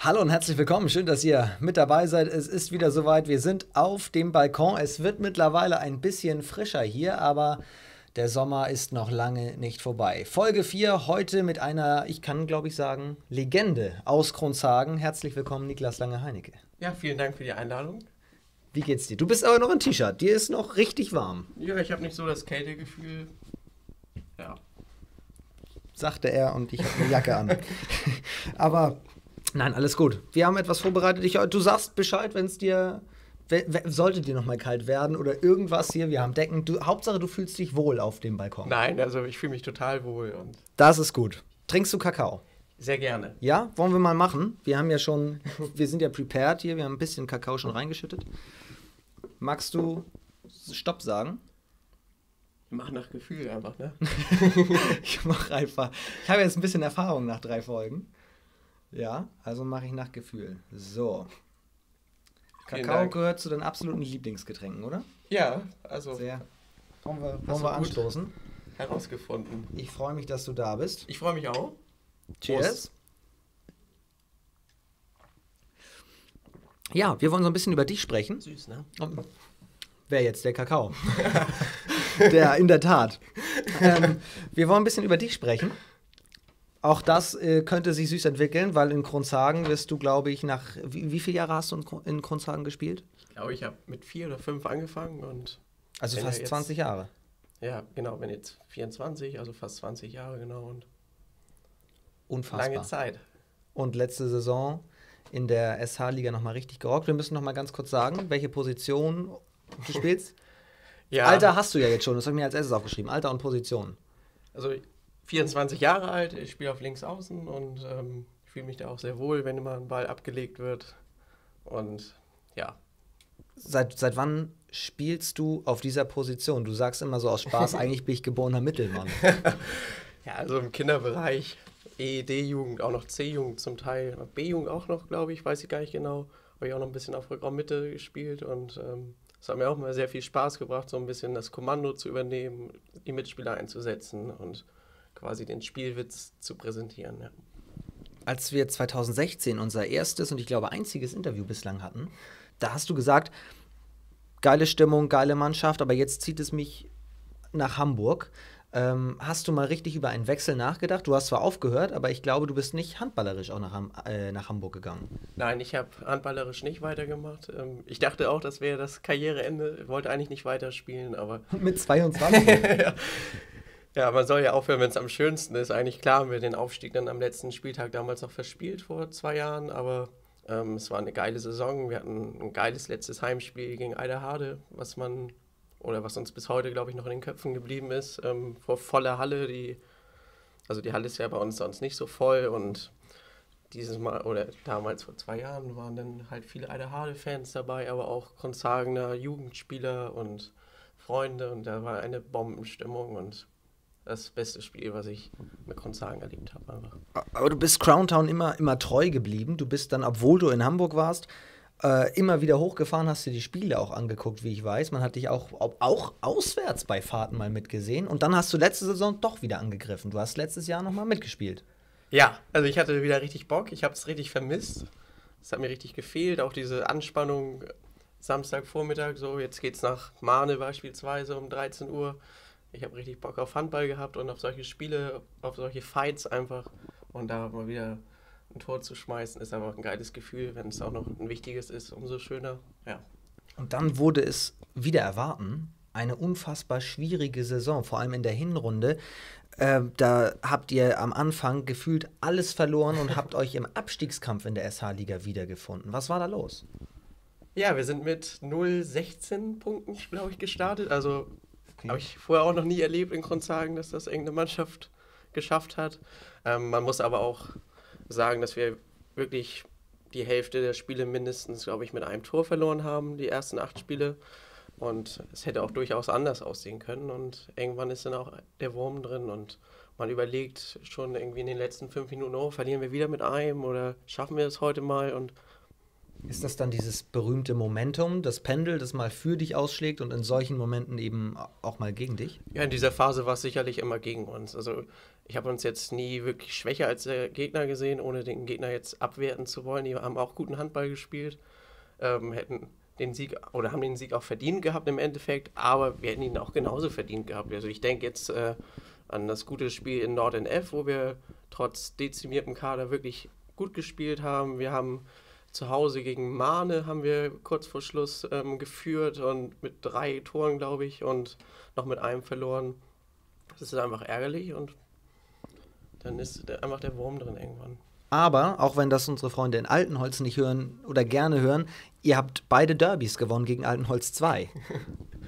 Hallo und herzlich willkommen. Schön, dass ihr mit dabei seid. Es ist wieder soweit. Wir sind auf dem Balkon. Es wird mittlerweile ein bisschen frischer hier, aber der Sommer ist noch lange nicht vorbei. Folge 4 heute mit einer, ich kann glaube ich sagen, Legende aus Kronzagen. Herzlich willkommen, Niklas Lange-Heinecke. Ja, vielen Dank für die Einladung. Wie geht's dir? Du bist aber noch in T-Shirt. Dir ist noch richtig warm. Ja, ich habe nicht so das Kältegefühl. Ja. Sagte er und ich habe eine Jacke an. aber Nein, alles gut. Wir haben etwas vorbereitet. Ich, du sagst Bescheid, wenn es dir. Sollte dir nochmal kalt werden oder irgendwas hier, wir haben Decken. Du, Hauptsache, du fühlst dich wohl auf dem Balkon. Nein, also ich fühle mich total wohl. Und das ist gut. Trinkst du Kakao? Sehr gerne. Ja, wollen wir mal machen? Wir haben ja schon, wir sind ja prepared hier, wir haben ein bisschen Kakao schon reingeschüttet. Magst du Stopp sagen? Ich mach nach Gefühl einfach, ne? ich mach einfach. Ich habe jetzt ein bisschen Erfahrung nach drei Folgen. Ja, also mache ich nach Gefühl. So. Kakao gehört zu den absoluten Lieblingsgetränken, oder? Ja, also. Sehr. Wollen wir, wollen wir anstoßen? Herausgefunden. Ich freue mich, dass du da bist. Ich freue mich auch. Cheers. Prost. Ja, wir wollen so ein bisschen über dich sprechen. Süß, ne? Wer jetzt? Der Kakao. der, in der Tat. Ähm, wir wollen ein bisschen über dich sprechen. Auch das äh, könnte sich süß entwickeln, weil in Kronzagen wirst du, glaube ich, nach. Wie, wie viele Jahre hast du in, in Kronzagen gespielt? Ich glaube, ich habe mit vier oder fünf angefangen und. Also fast jetzt, 20 Jahre. Ja, genau, bin jetzt 24, also fast 20 Jahre, genau. Und Unfassbar. Lange Zeit. Und letzte Saison in der SH-Liga nochmal richtig gerockt. Wir müssen nochmal ganz kurz sagen, welche Position du spielst. ja. Alter hast du ja jetzt schon, das habe ich mir als erstes aufgeschrieben. Alter und Position. Also 24 Jahre alt, ich spiele auf links außen und ähm, ich fühle mich da auch sehr wohl, wenn immer ein Ball abgelegt wird. Und ja. Seit, seit wann spielst du auf dieser Position? Du sagst immer so aus Spaß, eigentlich bin ich geborener Mittelmann. ja, also im Kinderbereich, EED-Jugend, auch noch C-Jugend zum Teil, B-Jugend auch noch, glaube ich, weiß ich gar nicht genau. Habe ich auch noch ein bisschen auf Rückraummitte gespielt und ähm, es hat mir auch immer sehr viel Spaß gebracht, so ein bisschen das Kommando zu übernehmen, die Mitspieler einzusetzen und quasi den Spielwitz zu präsentieren. Ja. Als wir 2016 unser erstes und ich glaube einziges Interview bislang hatten, da hast du gesagt, geile Stimmung, geile Mannschaft, aber jetzt zieht es mich nach Hamburg. Ähm, hast du mal richtig über einen Wechsel nachgedacht? Du hast zwar aufgehört, aber ich glaube, du bist nicht handballerisch auch nach, äh, nach Hamburg gegangen. Nein, ich habe handballerisch nicht weitergemacht. Ähm, ich dachte auch, das wäre das Karriereende. Ich wollte eigentlich nicht weiterspielen, aber. Mit 22? ja. Ja, man soll ja aufhören, wenn es am schönsten ist. Eigentlich klar haben wir den Aufstieg dann am letzten Spieltag damals noch verspielt vor zwei Jahren, aber ähm, es war eine geile Saison. Wir hatten ein geiles letztes Heimspiel gegen Eiderhade, was man oder was uns bis heute, glaube ich, noch in den Köpfen geblieben ist, ähm, vor voller Halle. Die, also die Halle ist ja bei uns sonst nicht so voll und dieses Mal oder damals vor zwei Jahren waren dann halt viele Eiderhade-Fans dabei, aber auch Konzagener Jugendspieler und Freunde und da war eine Bombenstimmung und das beste Spiel, was ich mit Konzagen erlebt habe. Einfach. Aber du bist Crowntown immer, immer treu geblieben. Du bist dann, obwohl du in Hamburg warst, äh, immer wieder hochgefahren, hast dir die Spiele auch angeguckt, wie ich weiß. Man hat dich auch, auch auswärts bei Fahrten mal mitgesehen. Und dann hast du letzte Saison doch wieder angegriffen. Du hast letztes Jahr nochmal mitgespielt. Ja, also ich hatte wieder richtig Bock. Ich habe es richtig vermisst. Es hat mir richtig gefehlt. Auch diese Anspannung Samstagvormittag, so jetzt geht's nach Mahne beispielsweise um 13 Uhr ich habe richtig Bock auf Handball gehabt und auf solche Spiele, auf solche Fights einfach. Und da mal wieder ein Tor zu schmeißen, ist einfach ein geiles Gefühl. Wenn es auch noch ein wichtiges ist, umso schöner. Ja. Und dann wurde es wieder erwarten. Eine unfassbar schwierige Saison, vor allem in der Hinrunde. Äh, da habt ihr am Anfang gefühlt alles verloren und habt euch im Abstiegskampf in der SH-Liga wiedergefunden. Was war da los? Ja, wir sind mit 0,16 Punkten, glaube ich, gestartet. Also Okay. Habe ich vorher auch noch nie erlebt in Grundsagen, dass das irgendeine Mannschaft geschafft hat. Ähm, man muss aber auch sagen, dass wir wirklich die Hälfte der Spiele mindestens, glaube ich, mit einem Tor verloren haben, die ersten acht Spiele. Und es hätte auch durchaus anders aussehen können. Und irgendwann ist dann auch der Wurm drin und man überlegt schon irgendwie in den letzten fünf Minuten, oh, verlieren wir wieder mit einem oder schaffen wir es heute mal? Und Ist das dann dieses berühmte Momentum, das Pendel, das mal für dich ausschlägt und in solchen Momenten eben auch mal gegen dich? Ja, in dieser Phase war es sicherlich immer gegen uns. Also ich habe uns jetzt nie wirklich schwächer als der Gegner gesehen, ohne den Gegner jetzt abwerten zu wollen. Die haben auch guten Handball gespielt, ähm, hätten den Sieg oder haben den Sieg auch verdient gehabt im Endeffekt, aber wir hätten ihn auch genauso verdient gehabt. Also ich denke jetzt äh, an das gute Spiel in Nord NF, wo wir trotz dezimiertem Kader wirklich gut gespielt haben. Wir haben zu Hause gegen Mahne haben wir kurz vor Schluss ähm, geführt und mit drei Toren, glaube ich, und noch mit einem verloren. Das ist einfach ärgerlich und dann ist einfach der Wurm drin irgendwann. Aber, auch wenn das unsere Freunde in Altenholz nicht hören oder gerne hören, ihr habt beide Derbys gewonnen gegen Altenholz 2.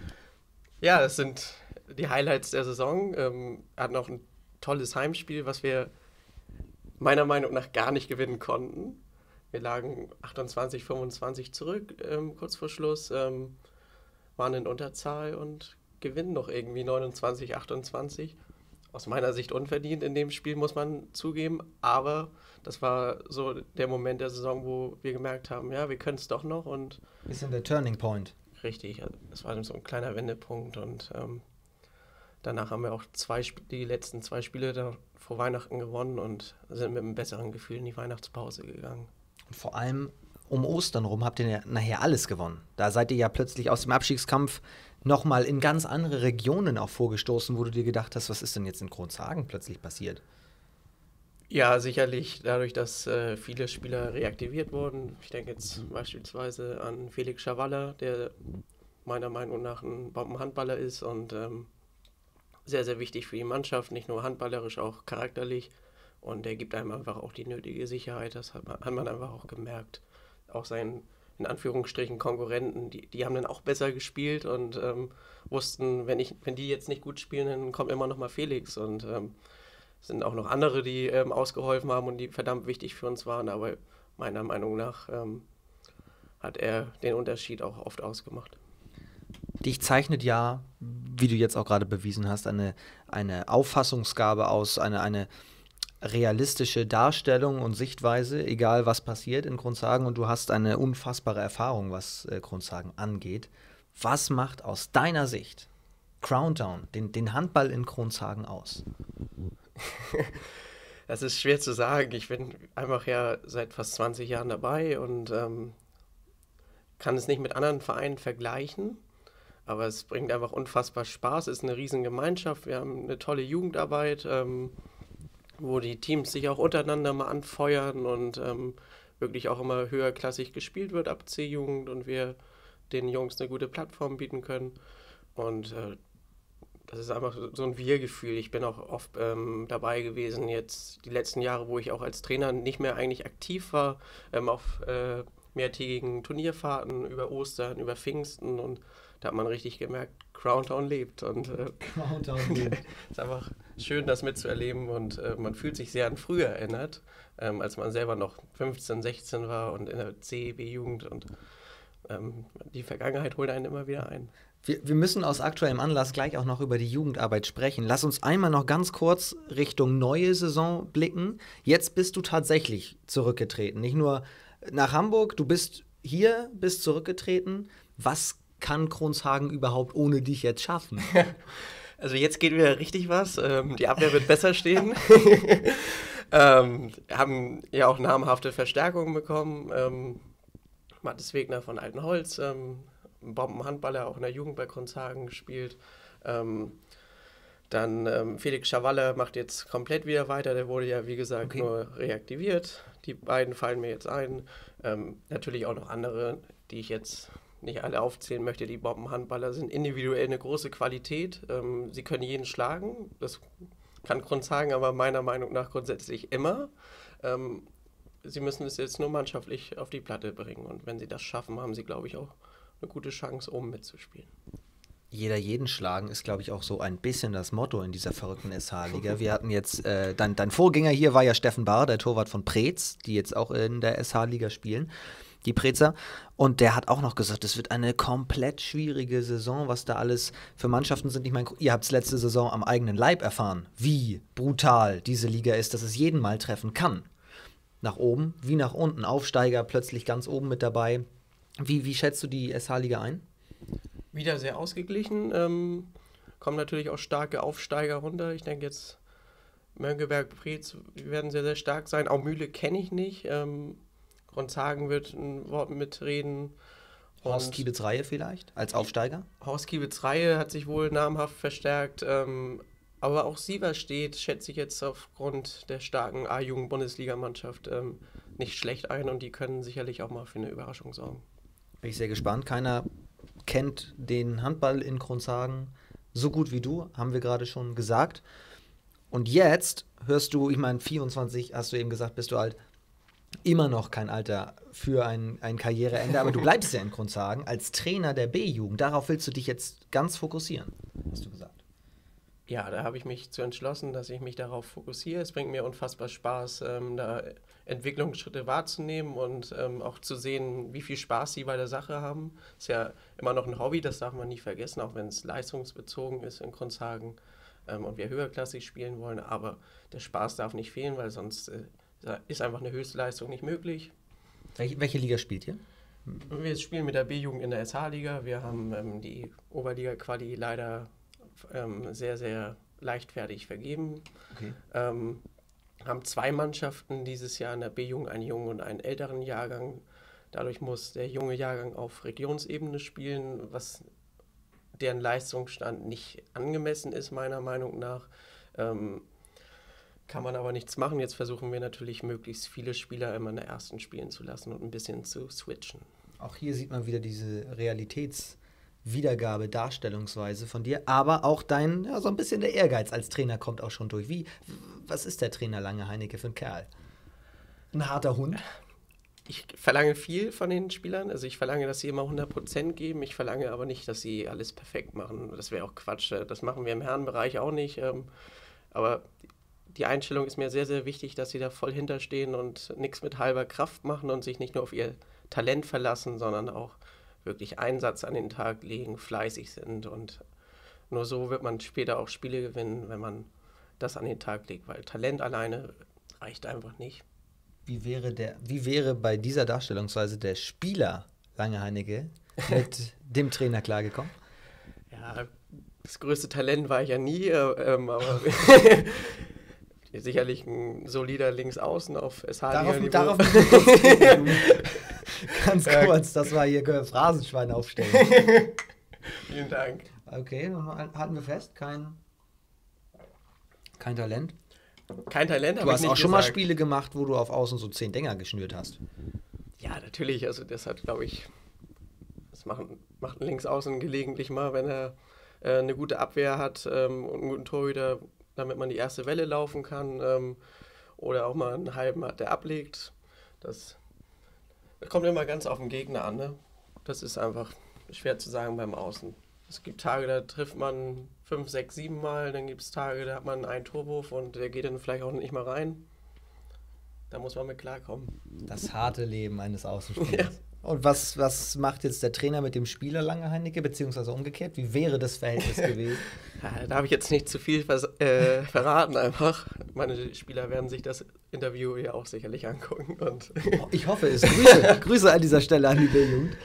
ja, das sind die Highlights der Saison. Ähm, hatten auch ein tolles Heimspiel, was wir meiner Meinung nach gar nicht gewinnen konnten. Wir lagen 28, 25 zurück ähm, kurz vor Schluss, ähm, waren in Unterzahl und gewinnen noch irgendwie 29, 28 aus meiner Sicht unverdient in dem Spiel, muss man zugeben. Aber das war so der Moment der Saison, wo wir gemerkt haben, ja, wir können es doch noch. Und Bisschen der Turning Point. Richtig, das war so ein kleiner Wendepunkt. Und ähm, danach haben wir auch zwei, die letzten zwei Spiele da vor Weihnachten gewonnen und sind mit einem besseren Gefühl in die Weihnachtspause gegangen. Und vor allem um Ostern rum habt ihr nachher alles gewonnen. Da seid ihr ja plötzlich aus dem Abstiegskampf nochmal in ganz andere Regionen auch vorgestoßen, wo du dir gedacht hast, was ist denn jetzt in Kronzhagen plötzlich passiert? Ja, sicherlich dadurch, dass äh, viele Spieler reaktiviert wurden. Ich denke jetzt beispielsweise an Felix Schawalla, der meiner Meinung nach ein Bombenhandballer ist und ähm, sehr, sehr wichtig für die Mannschaft, nicht nur handballerisch, auch charakterlich. Und der gibt einem einfach auch die nötige Sicherheit, das hat man, hat man einfach auch gemerkt. Auch sein in Anführungsstrichen Konkurrenten, die, die haben dann auch besser gespielt und ähm, wussten, wenn, ich, wenn die jetzt nicht gut spielen, dann kommt immer noch mal Felix. Und ähm, es sind auch noch andere, die ähm, ausgeholfen haben und die verdammt wichtig für uns waren. Aber meiner Meinung nach ähm, hat er den Unterschied auch oft ausgemacht. Dich zeichnet ja, wie du jetzt auch gerade bewiesen hast, eine, eine Auffassungsgabe aus, eine, eine realistische Darstellung und Sichtweise, egal was passiert in Grundsagen und du hast eine unfassbare Erfahrung, was äh, Grundsagen angeht. Was macht aus deiner Sicht Crowndown, den, den Handball in Kronzhagen aus? Das ist schwer zu sagen. Ich bin einfach ja seit fast 20 Jahren dabei und ähm, kann es nicht mit anderen Vereinen vergleichen. Aber es bringt einfach unfassbar Spaß. Es ist eine riesen Gemeinschaft. Wir haben eine tolle Jugendarbeit. Ähm, wo die Teams sich auch untereinander mal anfeuern und ähm, wirklich auch immer höherklassig gespielt wird ab C-Jugend und wir den Jungs eine gute Plattform bieten können. Und äh, das ist einfach so ein Wir-Gefühl. Ich bin auch oft ähm, dabei gewesen, jetzt die letzten Jahre, wo ich auch als Trainer nicht mehr eigentlich aktiv war, ähm, auf äh, mehrtägigen Turnierfahrten über Ostern, über Pfingsten und da hat man richtig gemerkt, Crowntown lebt. Und äh, Crowntown lebt. ist einfach schön, das mitzuerleben und äh, man fühlt sich sehr an früher erinnert, ähm, als man selber noch 15, 16 war und in der CEB-Jugend und ähm, die Vergangenheit holt einen immer wieder ein. Wir, wir, müssen aus aktuellem Anlass gleich auch noch über die Jugendarbeit sprechen. Lass uns einmal noch ganz kurz Richtung neue Saison blicken. Jetzt bist du tatsächlich zurückgetreten. Nicht nur nach Hamburg, du bist hier, bist zurückgetreten. Was kann Kronshagen überhaupt ohne dich jetzt schaffen? Also jetzt geht wieder richtig was. Ähm, die Abwehr wird besser stehen. ähm, haben ja auch namhafte Verstärkungen bekommen. Ähm, Mathis Wegner von Altenholz, ähm, Bombenhandballer, auch in der Jugend bei Kronshagen gespielt. Ähm, dann ähm, Felix Schavalle macht jetzt komplett wieder weiter. Der wurde ja, wie gesagt, okay. nur reaktiviert. Die beiden fallen mir jetzt ein. Ähm, natürlich auch noch andere, die ich jetzt nicht alle aufzählen möchte, die Bombenhandballer sind individuell eine große Qualität. Ähm, sie können jeden schlagen, das kann Grund sagen, aber meiner Meinung nach grundsätzlich immer. Ähm, sie müssen es jetzt nur mannschaftlich auf die Platte bringen und wenn sie das schaffen, haben sie, glaube ich, auch eine gute Chance, oben mitzuspielen. Jeder jeden schlagen ist, glaube ich, auch so ein bisschen das Motto in dieser verrückten SH-Liga. Wir hatten jetzt, äh, dein, dein Vorgänger hier war ja Steffen Bahr, der Torwart von Preetz, die jetzt auch in der SH-Liga spielen die Prezer. Und der hat auch noch gesagt, es wird eine komplett schwierige Saison, was da alles für Mannschaften sind. Ich meine, ihr habt es letzte Saison am eigenen Leib erfahren, wie brutal diese Liga ist, dass es jeden mal treffen kann. nach oben wie nach unten. Aufsteiger plötzlich ganz oben mit dabei. Wie, wie schätzt du die SH-Liga ein? Wieder sehr ausgeglichen. Ähm, kommen natürlich auch starke Aufsteiger runter. Ich denke jetzt Mönckeberg, Preetz werden sehr, sehr stark sein. Auch Mühle kenne ich nicht. Ähm, Grundhagen wird ein Wort mitreden. Horst Kiebitz Reihe vielleicht als Aufsteiger? Horst Kiebitz Reihe hat sich wohl namhaft verstärkt. Ähm, aber auch Sieverstedt schätze ich jetzt aufgrund der starken A-Jugend-Bundesligamannschaft ähm, nicht schlecht ein und die können sicherlich auch mal für eine Überraschung sorgen. Bin ich sehr gespannt. Keiner kennt den Handball in Kronzhagen so gut wie du, haben wir gerade schon gesagt. Und jetzt hörst du, ich meine, 24, hast du eben gesagt, bist du alt, immer noch kein Alter für ein, ein Karriereende, aber du bleibst ja in Grundsagen als Trainer der B-Jugend. Darauf willst du dich jetzt ganz fokussieren, hast du gesagt. Ja, da habe ich mich zu entschlossen, dass ich mich darauf fokussiere. Es bringt mir unfassbar Spaß, ähm, da Entwicklungsschritte wahrzunehmen und ähm, auch zu sehen, wie viel Spaß sie bei der Sache haben. Ist ja immer noch ein Hobby, das darf man nicht vergessen, auch wenn es leistungsbezogen ist in Grundshagen ähm, und wir höherklassig spielen wollen. Aber der Spaß darf nicht fehlen, weil sonst äh, ist einfach eine Höchstleistung nicht möglich. Welche, welche Liga spielt ihr? Wir spielen mit der B-Jugend in der SH-Liga. Wir haben ähm, die Oberliga-Quali leider ähm, sehr, sehr leichtfertig vergeben. Okay. Ähm, haben zwei Mannschaften dieses Jahr in der B-Jugend, einen jungen und einen älteren Jahrgang. Dadurch muss der junge Jahrgang auf Regionsebene spielen, was deren Leistungsstand nicht angemessen ist, meiner Meinung nach. Ähm, kann man aber nichts machen. Jetzt versuchen wir natürlich, möglichst viele Spieler immer in der ersten spielen zu lassen und ein bisschen zu switchen. Auch hier sieht man wieder diese Realitätswiedergabe, Darstellungsweise von dir, aber auch dein, ja, so ein bisschen der Ehrgeiz als Trainer kommt auch schon durch. Wie, was ist der Trainer Lange Heinecke für ein Kerl? Ein harter Hund? Ich verlange viel von den Spielern. Also ich verlange, dass sie immer 100% geben. Ich verlange aber nicht, dass sie alles perfekt machen. Das wäre auch Quatsch. Das machen wir im Herrenbereich auch nicht. Ähm, aber die Einstellung ist mir sehr, sehr wichtig, dass sie da voll hinterstehen und nichts mit halber Kraft machen und sich nicht nur auf ihr Talent verlassen, sondern auch wirklich Einsatz an den Tag legen, fleißig sind und nur so wird man später auch Spiele gewinnen, wenn man das an den Tag legt, weil Talent alleine reicht einfach nicht. Wie wäre, der, wie wäre bei dieser Darstellungsweise der Spieler Lange Heinecke mit dem Trainer klargekommen? Ja, das größte Talent war ich ja nie, äh, ähm, aber sicherlich ein solider Linksaußen auf SH-Niveau. Darauf, darauf Ganz kurz, das war hier Phrasenschwein aufstellen. Vielen Dank. Okay, halten wir fest, kein, kein Talent. Kein Talent, Du hast auch schon gesagt. mal Spiele gemacht, wo du auf Außen so zehn Dinger geschnürt hast. Ja, natürlich. Also das hat, glaube ich, das macht, macht ein Linksaußen gelegentlich mal, wenn er äh, eine gute Abwehr hat ähm, und einen guten Torhüter, damit man die erste Welle laufen kann. Ähm, oder auch mal einen halben hat, der ablegt. Das kommt immer ganz auf den Gegner an. Ne? Das ist einfach schwer zu sagen beim Außen. Es gibt Tage, da trifft man fünf, sechs, sieben Mal. Dann gibt es Tage, da hat man einen Torwurf und der geht dann vielleicht auch nicht mal rein. Da muss man mit klarkommen. Das harte Leben eines Außenspielers. Ja. Und was, was macht jetzt der Trainer mit dem Spieler Lange Heinecke, beziehungsweise umgekehrt? Wie wäre das Verhältnis gewesen? Ja, da habe ich jetzt nicht zu viel äh, verraten einfach. Meine Spieler werden sich das Interview ja auch sicherlich angucken. Und ich hoffe es. Grüße, Grüße an dieser Stelle an die B-Jugend.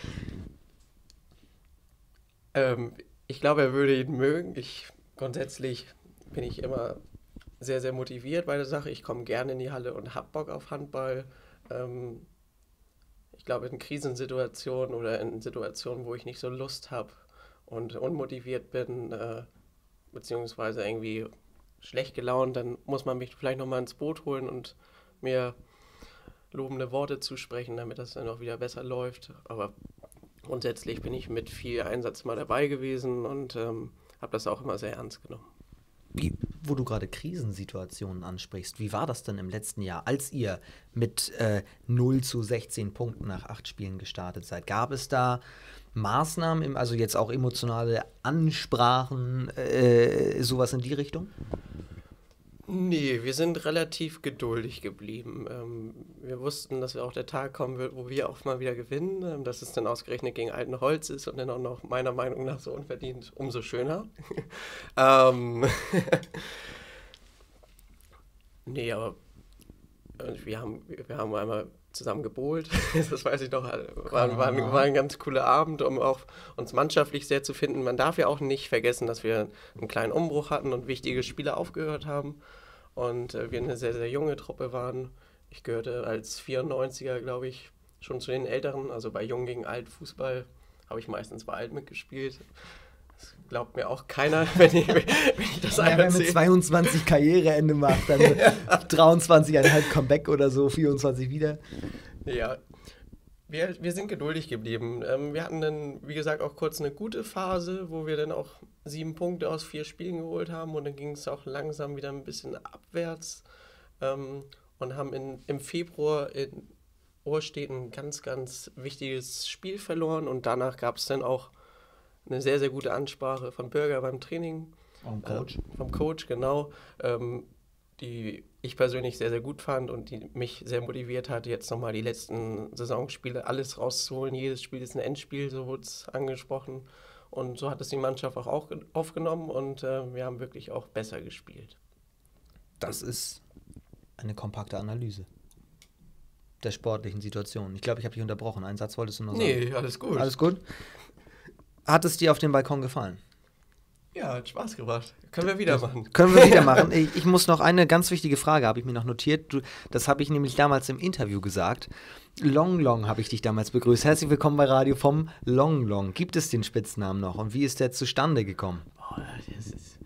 Ähm, ich glaube, er würde ihn mögen. Ich grundsätzlich bin ich immer sehr, sehr motiviert bei der Sache. Ich komme gerne in die Halle und habe Bock auf Handball. Ähm, ich glaube, in Krisensituationen oder in Situationen, wo ich nicht so Lust habe und unmotiviert bin, äh, beziehungsweise irgendwie schlecht gelaunt, dann muss man mich vielleicht nochmal ins Boot holen und mir lobende Worte zusprechen, damit das dann auch wieder besser läuft. Aber grundsätzlich bin ich mit viel Einsatz mal dabei gewesen und ähm, habe das auch immer sehr ernst genommen. Wie, wo du gerade Krisensituationen ansprichst, wie war das denn im letzten Jahr, als ihr mit äh, 0 zu 16 Punkten nach acht Spielen gestartet seid? Gab es da Maßnahmen, also jetzt auch emotionale Ansprachen, äh, sowas in die Richtung? Nee, wir sind relativ geduldig geblieben. Ähm, wir wussten, dass auch der Tag kommen wird, wo wir auch mal wieder gewinnen. Ähm, dass es dann ausgerechnet gegen alten Holz ist und dann auch noch meiner Meinung nach so unverdient, umso schöner. ähm, nee, aber wir haben, wir haben einmal zusammen gebohlt, das weiß ich noch. War, war, war, ein ganz cooler Abend, um auch uns mannschaftlich sehr zu finden. Man darf ja auch nicht vergessen, dass wir einen kleinen Umbruch hatten und wichtige Spieler aufgehört haben und äh, wir eine sehr, sehr junge Truppe waren. Ich gehörte als 94er, glaube ich, schon zu den Älteren, also bei Jung gegen Alt Fußball habe ich meistens bei Alt mitgespielt. Das glaubt mir auch keiner, wenn ich, wenn ich das ja, Wenn man mit 22 Karriereende macht, dann ja. 23,5 Comeback oder so, 24 wieder. Ja, wir, wir sind geduldig geblieben. Ähm, wir hatten dann, wie gesagt, auch kurz eine gute Phase, wo wir dann auch sieben Punkte aus vier Spielen geholt haben und dann ging es auch langsam wieder ein bisschen abwärts ähm, und haben in, im Februar in Ohrstedt ein ganz, ganz wichtiges Spiel verloren und danach gab es dann auch eine sehr, sehr gute Ansprache von Bürger beim Training. Vom Coach. Äh, vom Coach, genau. Ähm, die ich persönlich sehr, sehr gut fand und die mich sehr motiviert hat, jetzt nochmal die letzten Saisonspiele alles rauszuholen. Jedes Spiel ist ein Endspiel, so wurde es angesprochen. Und so hat es die Mannschaft auch aufgenommen und äh, wir haben wirklich auch besser gespielt. Das ist eine kompakte Analyse der sportlichen Situation. Ich glaube, ich habe dich unterbrochen. Einen Satz wolltest du noch sagen? Nee, alles gut. Alles gut? Hat es dir auf dem Balkon gefallen? Ja, hat Spaß gemacht. Können wir wieder machen. Können wir wieder machen. Ich, ich, muss noch eine ganz wichtige Frage, habe ich mir noch notiert. Du, das habe ich nämlich damals im Interview gesagt. Long Long habe ich dich damals begrüßt. Herzlich willkommen bei Radio vom Long Long. Gibt es den Spitznamen noch und wie ist der zustande gekommen? Oh, ist,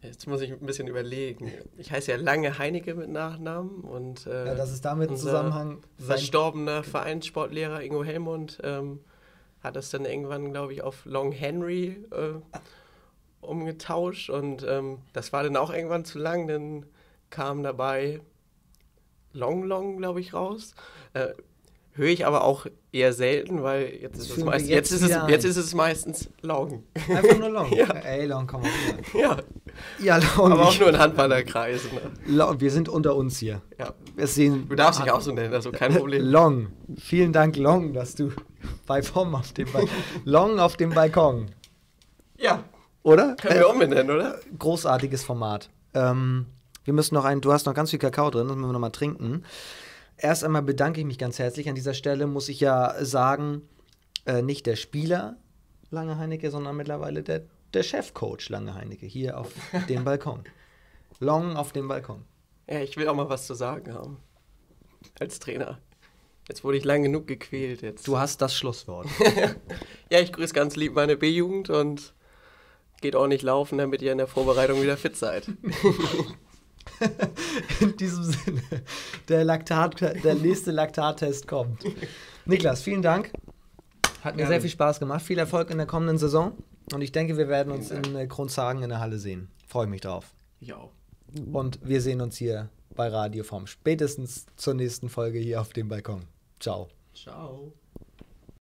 jetzt muss ich ein bisschen überlegen. Ich heiße ja Lange Heinecke mit Nachnamen und äh, ja, das ist damit im Zusammenhang. Verstorbener Vereinssportlehrer Ingo Helmund ähm, hat das dann irgendwann, glaube ich, auf Long Henry äh, umgetauscht und ähm, das war dann auch irgendwann zu lang. Dann kam dabei Long Long, glaube ich, raus. Äh, Höre ich aber auch eher selten, weil jetzt ist, es, meist, jetzt, jetzt, ist, es, jetzt ist es meistens Long. Einfach nur Long. ja. Ey, Long, komm mal wieder. Ja. Ja, Long. Aber auch nur in Handballerkreisen. Ne? Wir sind unter uns hier. Ja. Wir sehen du darfst dich auch so nennen, also kein Problem. Long. Vielen Dank, Long, dass du bei Vom auf dem Balkon. Long auf dem Balkon. Ja. Oder? Können wir umbenennen, oder? Großartiges Format. Ähm, wir müssen noch ein, du hast noch ganz viel Kakao drin, das müssen wir noch mal trinken. Erst einmal bedanke ich mich ganz herzlich. An dieser Stelle muss ich ja sagen, äh, nicht der Spieler Lange Heinecke, sondern mittlerweile der, der Chefcoach Lange Heinecke hier auf dem Balkon. Long auf dem Balkon. Ja, ich will auch mal was zu sagen haben. Als Trainer. Jetzt wurde ich lang genug gequält. Jetzt. Du hast das Schlusswort. ja, ich grüße ganz lieb meine B-Jugend und geht auch nicht laufen, damit ihr in der Vorbereitung wieder fit seid. in diesem Sinne, der, Laktat, der nächste Laktattest kommt. Niklas, vielen Dank. Hat mir ja, sehr viel Spaß gemacht. Viel Erfolg in der kommenden Saison. Und ich denke, wir werden uns in äh, Kronzagen in der Halle sehen. Freue mich drauf. Ich auch. Und wir sehen uns hier bei Radio vom spätestens zur nächsten Folge hier auf dem Balkon. Ciao. Ciao.